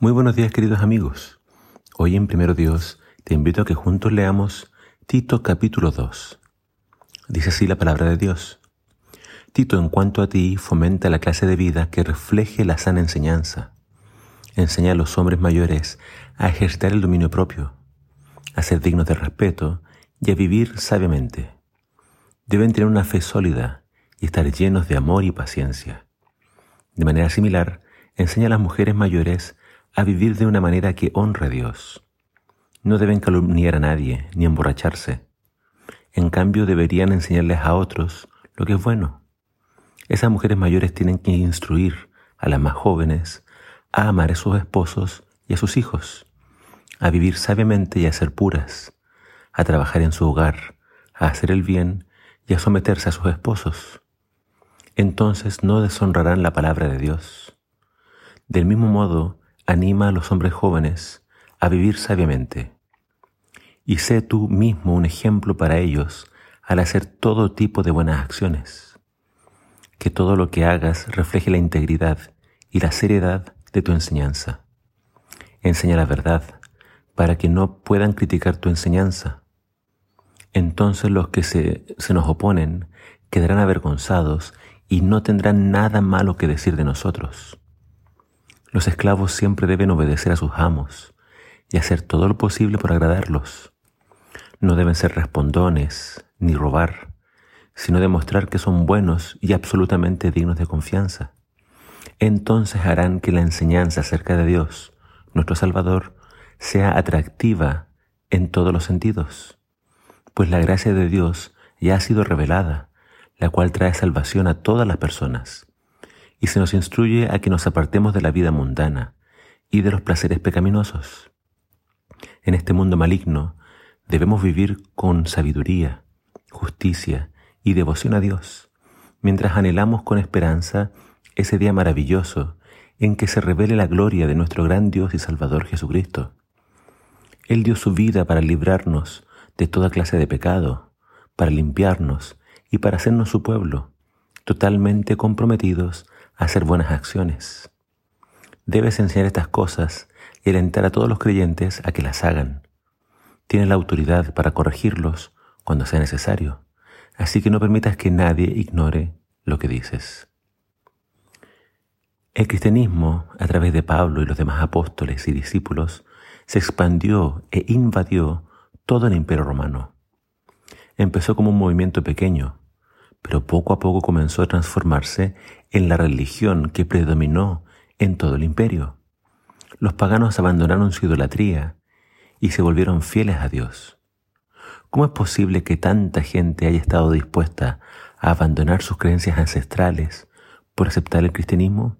Muy buenos días queridos amigos. Hoy en Primero Dios te invito a que juntos leamos Tito capítulo 2. Dice así la palabra de Dios. Tito, en cuanto a ti, fomenta la clase de vida que refleje la sana enseñanza. Enseña a los hombres mayores a ejercitar el dominio propio, a ser dignos de respeto y a vivir sabiamente. Deben tener una fe sólida y estar llenos de amor y paciencia. De manera similar, enseña a las mujeres mayores a vivir de una manera que honre a Dios. No deben calumniar a nadie ni emborracharse. En cambio, deberían enseñarles a otros lo que es bueno. Esas mujeres mayores tienen que instruir a las más jóvenes a amar a sus esposos y a sus hijos, a vivir sabiamente y a ser puras, a trabajar en su hogar, a hacer el bien y a someterse a sus esposos. Entonces no deshonrarán la palabra de Dios. Del mismo modo, anima a los hombres jóvenes a vivir sabiamente. Y sé tú mismo un ejemplo para ellos al hacer todo tipo de buenas acciones. Que todo lo que hagas refleje la integridad y la seriedad de tu enseñanza. Enseña la verdad para que no puedan criticar tu enseñanza. Entonces los que se, se nos oponen quedarán avergonzados y no tendrán nada malo que decir de nosotros. Los esclavos siempre deben obedecer a sus amos y hacer todo lo posible por agradarlos. No deben ser respondones ni robar, sino demostrar que son buenos y absolutamente dignos de confianza. Entonces harán que la enseñanza acerca de Dios, nuestro Salvador, sea atractiva en todos los sentidos, pues la gracia de Dios ya ha sido revelada, la cual trae salvación a todas las personas y se nos instruye a que nos apartemos de la vida mundana y de los placeres pecaminosos. En este mundo maligno debemos vivir con sabiduría, justicia y devoción a Dios, mientras anhelamos con esperanza ese día maravilloso en que se revele la gloria de nuestro gran Dios y Salvador Jesucristo. Él dio su vida para librarnos de toda clase de pecado, para limpiarnos y para hacernos su pueblo, totalmente comprometidos hacer buenas acciones. Debes enseñar estas cosas y alentar a todos los creyentes a que las hagan. Tienes la autoridad para corregirlos cuando sea necesario, así que no permitas que nadie ignore lo que dices. El cristianismo, a través de Pablo y los demás apóstoles y discípulos, se expandió e invadió todo el imperio romano. Empezó como un movimiento pequeño, pero poco a poco comenzó a transformarse en la religión que predominó en todo el imperio. Los paganos abandonaron su idolatría y se volvieron fieles a Dios. ¿Cómo es posible que tanta gente haya estado dispuesta a abandonar sus creencias ancestrales por aceptar el cristianismo?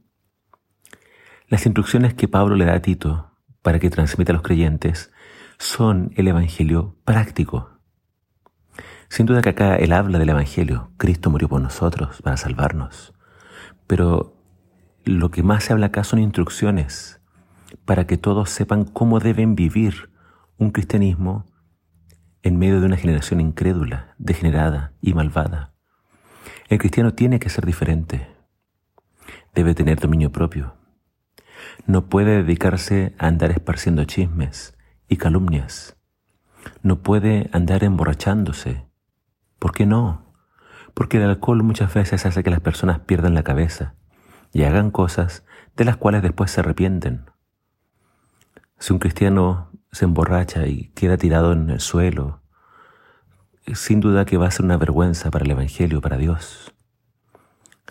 Las instrucciones que Pablo le da a Tito para que transmita a los creyentes son el Evangelio práctico. Sin duda que acá él habla del Evangelio. Cristo murió por nosotros para salvarnos. Pero lo que más se habla acá son instrucciones para que todos sepan cómo deben vivir un cristianismo en medio de una generación incrédula, degenerada y malvada. El cristiano tiene que ser diferente. Debe tener dominio propio. No puede dedicarse a andar esparciendo chismes y calumnias. No puede andar emborrachándose ¿Por qué no? Porque el alcohol muchas veces hace que las personas pierdan la cabeza y hagan cosas de las cuales después se arrepienten. Si un cristiano se emborracha y queda tirado en el suelo, sin duda que va a ser una vergüenza para el Evangelio, para Dios.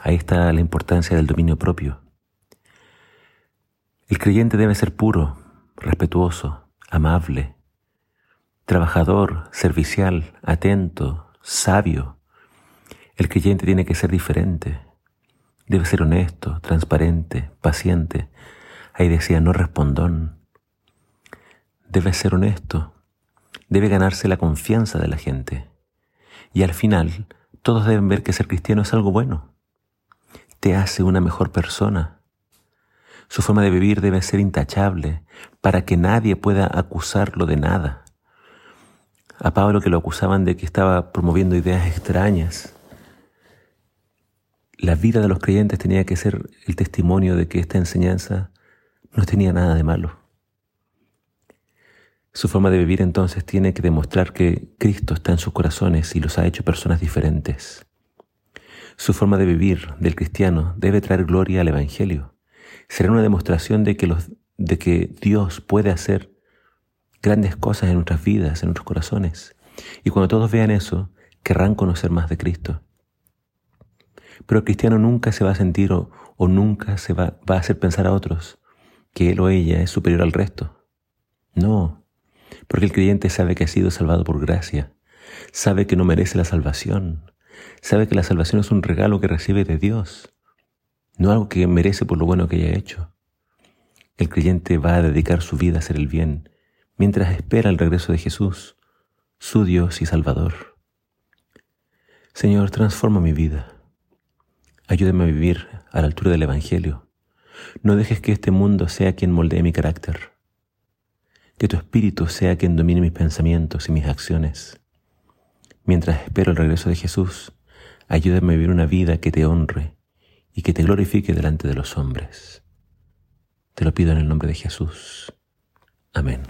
Ahí está la importancia del dominio propio. El creyente debe ser puro, respetuoso, amable, trabajador, servicial, atento, sabio. El creyente tiene que ser diferente. Debe ser honesto, transparente, paciente. Ahí decía, no respondón. Debe ser honesto. Debe ganarse la confianza de la gente. Y al final, todos deben ver que ser cristiano es algo bueno. Te hace una mejor persona. Su forma de vivir debe ser intachable para que nadie pueda acusarlo de nada a Pablo que lo acusaban de que estaba promoviendo ideas extrañas. La vida de los creyentes tenía que ser el testimonio de que esta enseñanza no tenía nada de malo. Su forma de vivir entonces tiene que demostrar que Cristo está en sus corazones y los ha hecho personas diferentes. Su forma de vivir del cristiano debe traer gloria al Evangelio. Será una demostración de que, los, de que Dios puede hacer grandes cosas en nuestras vidas, en nuestros corazones. Y cuando todos vean eso, querrán conocer más de Cristo. Pero el cristiano nunca se va a sentir o, nunca se va, va a hacer pensar a otros que él o ella es superior al resto. No, porque el creyente sabe que ha sido salvado por gracia, sabe que no merece la salvación, sabe que la salvación es un regalo que recibe de Dios, no algo que merece por lo bueno que haya hecho. El creyente va a dedicar su vida a hacer el bien, mientras espera el regreso de Jesús, su Dios y Salvador. Señor, transforma mi vida. Ayúdame a vivir a la altura del Evangelio. No dejes que este mundo sea quien moldee mi carácter. Que tu Espíritu sea quien domine mis pensamientos y mis acciones. Mientras espero el regreso de Jesús, ayúdame a vivir una vida que te honre y que te glorifique delante de los hombres. Te lo pido en el nombre de Jesús. Amén.